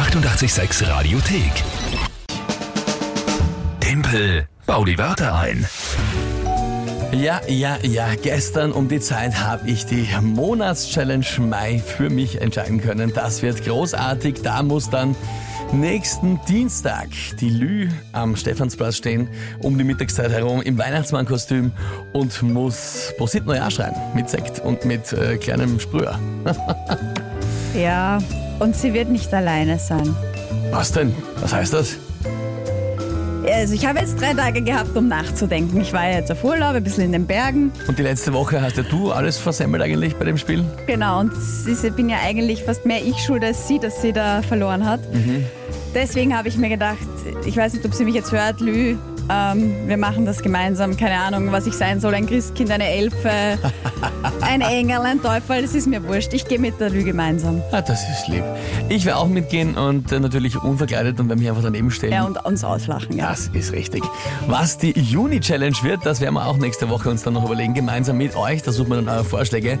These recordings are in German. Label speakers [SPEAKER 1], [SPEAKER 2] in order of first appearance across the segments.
[SPEAKER 1] 886 Radiothek. Tempel, bau die Wörter ein.
[SPEAKER 2] Ja, ja, ja. Gestern um die Zeit habe ich die Monatschallenge Mai für mich entscheiden können. Das wird großartig. Da muss dann nächsten Dienstag die Lü am Stephansplatz stehen, um die Mittagszeit herum im Weihnachtsmannkostüm und muss Prosit Neujahr schreien. Mit Sekt und mit äh, kleinem Sprüher.
[SPEAKER 3] Ja, und sie wird nicht alleine sein.
[SPEAKER 2] Was denn? Was heißt das?
[SPEAKER 3] Also ich habe jetzt drei Tage gehabt, um nachzudenken. Ich war ja jetzt auf Urlaub, ein bisschen in den Bergen.
[SPEAKER 2] Und die letzte Woche hast ja du alles versemmelt eigentlich bei dem Spiel?
[SPEAKER 3] Genau, und ich bin ja eigentlich fast mehr ich schuld als sie, dass sie da verloren hat. Deswegen habe ich mir gedacht, ich weiß nicht, ob sie mich jetzt hört, Lü, ähm, wir machen das gemeinsam. Keine Ahnung, was ich sein soll, ein Christkind, eine Elfe, ein Engel, ein Teufel, das ist mir wurscht. Ich gehe mit der Lü gemeinsam.
[SPEAKER 2] Ah, das ist lieb. Ich werde auch mitgehen und äh, natürlich unverkleidet und werde mich einfach daneben stellen.
[SPEAKER 3] Ja, und uns auslachen. Ja.
[SPEAKER 2] Das ist richtig. Was die Juni-Challenge wird, das werden wir auch nächste Woche uns dann noch überlegen, gemeinsam mit euch. Da suchen wir dann eure Vorschläge.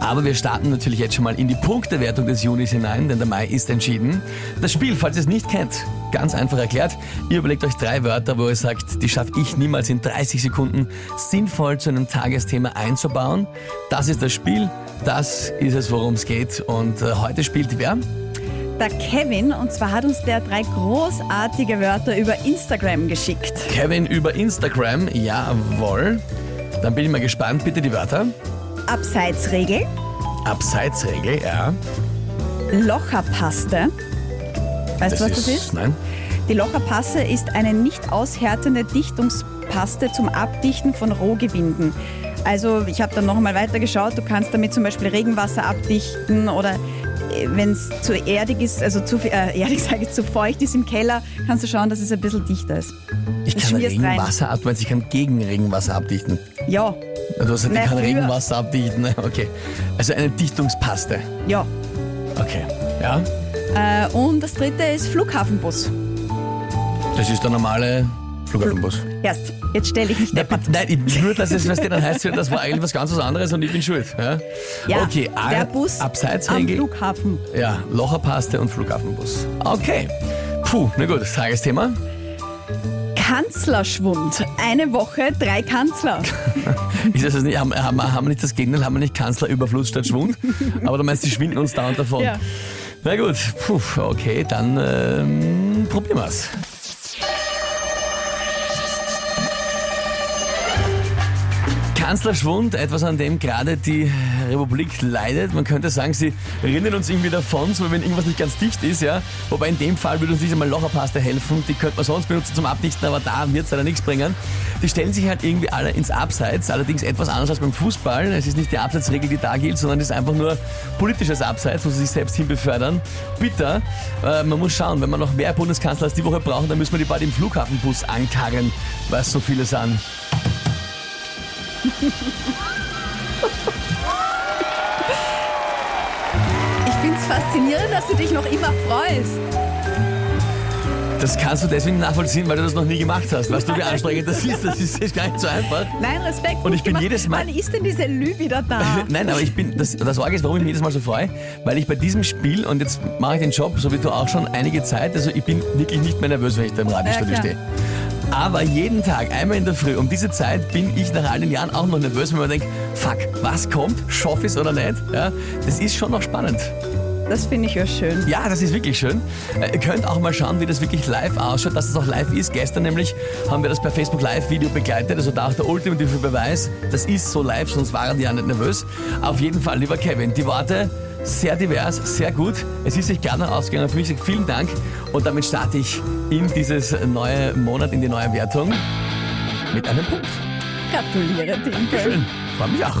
[SPEAKER 2] Aber wir starten natürlich jetzt schon mal in die Punktewertung des Junis hinein, denn der Mai ist entschieden. Das Spiel, falls ihr es nicht kennt, ganz einfach erklärt. Ihr überlegt euch drei Wörter, wo ihr sagt, die schaffe ich niemals in 30 Sekunden sinnvoll zu einem Tagesthema einzubauen. Das ist das Spiel. Das ist es, worum es geht. Und äh, heute spielt wer?
[SPEAKER 3] Der Kevin, und zwar hat uns der drei großartige Wörter über Instagram geschickt.
[SPEAKER 2] Kevin über Instagram. Jawohl. Dann bin ich mal gespannt. Bitte die Wörter.
[SPEAKER 3] Abseitsregel,
[SPEAKER 2] Abseitsregel, ja.
[SPEAKER 3] Locherpaste. Weißt du, was das ist?
[SPEAKER 2] Nein.
[SPEAKER 3] Die Locherpaste ist eine nicht aushärtende Dichtungspaste zum Abdichten von Rohgewinden. Also ich habe dann noch mal weiter geschaut, du kannst damit zum Beispiel Regenwasser abdichten oder wenn es zu erdig ist, also zu, äh, erdig sage ich, zu feucht ist im Keller, kannst du schauen, dass es ein bisschen dichter ist.
[SPEAKER 2] Ich
[SPEAKER 3] Das
[SPEAKER 2] kann
[SPEAKER 3] schmierst rein.
[SPEAKER 2] Regenwasser ab, meinst, ich kann gegen Regenwasser abdichten.
[SPEAKER 3] Ja,
[SPEAKER 2] Du hast gesagt, ich kann
[SPEAKER 3] früher-
[SPEAKER 2] Regenwasser abdichten. ne? Okay. Also eine Dichtungspaste.
[SPEAKER 3] ja.
[SPEAKER 2] Okay. Ja.
[SPEAKER 3] Äh, und das dritte ist Flughafenbus.
[SPEAKER 2] Das ist der normale Flughafenbus.
[SPEAKER 3] Erst, jetzt stelle ich nicht
[SPEAKER 2] Nein,
[SPEAKER 3] deppert.
[SPEAKER 2] nein, ich, nur, dass es, was dir dann heißt, das war eigentlich was ganz was anderes und ich bin schuld. Ja?
[SPEAKER 3] Ja,
[SPEAKER 2] okay,
[SPEAKER 3] der Bus am
[SPEAKER 2] Abseitsregel.
[SPEAKER 3] Flughafen.
[SPEAKER 2] Ja, Locherpaste und Flughafenbus. Okay. Puh, na gut, Tagesthema.
[SPEAKER 3] Kanzlerschwund. Eine Woche, drei Kanzler.
[SPEAKER 2] Ist das nicht, haben, haben, wir- haben nicht das Gegenteil, haben wir nicht Kanzlerüberfluss statt Schwund? Aber du meinst, die schwinden uns dauernd davon.
[SPEAKER 3] Ja.
[SPEAKER 2] Na gut, puh, okay, dann ähm, probieren wir's. Kanzlerschwund, etwas an dem gerade die Republik leidet. Man könnte sagen, sie rinnen uns irgendwie davon, so wenn irgendwas nicht ganz dicht ist, ja. Wobei in dem Fall würde uns einmal Locherpaste helfen. Die könnte man sonst benutzen zum Abdichten, aber da wird es leider nichts bringen. Die stellen sich halt irgendwie alle ins Abseits, allerdings etwas anders als beim Fußball. Es ist nicht die Abseitsregel, die da gilt, sondern es ist einfach nur politisches Abseits, wo sie sich selbst hinbefördern. Bitter, äh, man muss schauen, wenn wir noch mehr Bundeskanzler als die Woche brauchen, dann müssen wir die bald im Flughafenbus ankarren, weil es so viele sind.
[SPEAKER 3] faszinierend, dass du dich noch immer freust.
[SPEAKER 2] Das kannst du deswegen nachvollziehen, weil du das noch nie gemacht hast. Weißt du, wie anstrengend das ist? Das ist, ist gar nicht so einfach.
[SPEAKER 3] Nein, Respekt.
[SPEAKER 2] Und ich bin
[SPEAKER 3] gemacht.
[SPEAKER 2] jedes Mal-
[SPEAKER 3] Wann ist denn diese Lü wieder da?
[SPEAKER 2] Nein, aber ich bin, das, das Sorge ist, warum ich mich jedes Mal so freue, weil ich bei diesem Spiel, und jetzt mache ich den Job, so wie du auch schon, einige Zeit, also ich bin wirklich nicht mehr nervös, wenn ich da im Radiostudio
[SPEAKER 3] Ja,
[SPEAKER 2] stehe. Aber jeden Tag, einmal in der Früh, um diese Zeit bin ich nach all den Jahren auch noch nervös, wenn man denkt, fuck, was kommt, schaff es oder nicht? Ja, das ist schon noch spannend.
[SPEAKER 3] Das finde ich ja schön.
[SPEAKER 2] Ja, das ist wirklich schön. Äh, Ihr könnt auch mal schauen, wie das wirklich live ausschaut, dass es auch live ist. Gestern nämlich haben wir das per Facebook Live-Video begleitet, also da auch der ultimative Beweis. Das ist so live, sonst waren die ja nicht nervös. Auf jeden Fall, lieber Kevin, die Worte sehr divers, sehr gut. Es ist sich noch ausgegangen. Für mich vielen Dank und damit starte ich in dieses neue Monat, in die neue Wertung mit einem Punkt.
[SPEAKER 3] Gratuliere, Timpel.
[SPEAKER 2] Schön, freue mich auch.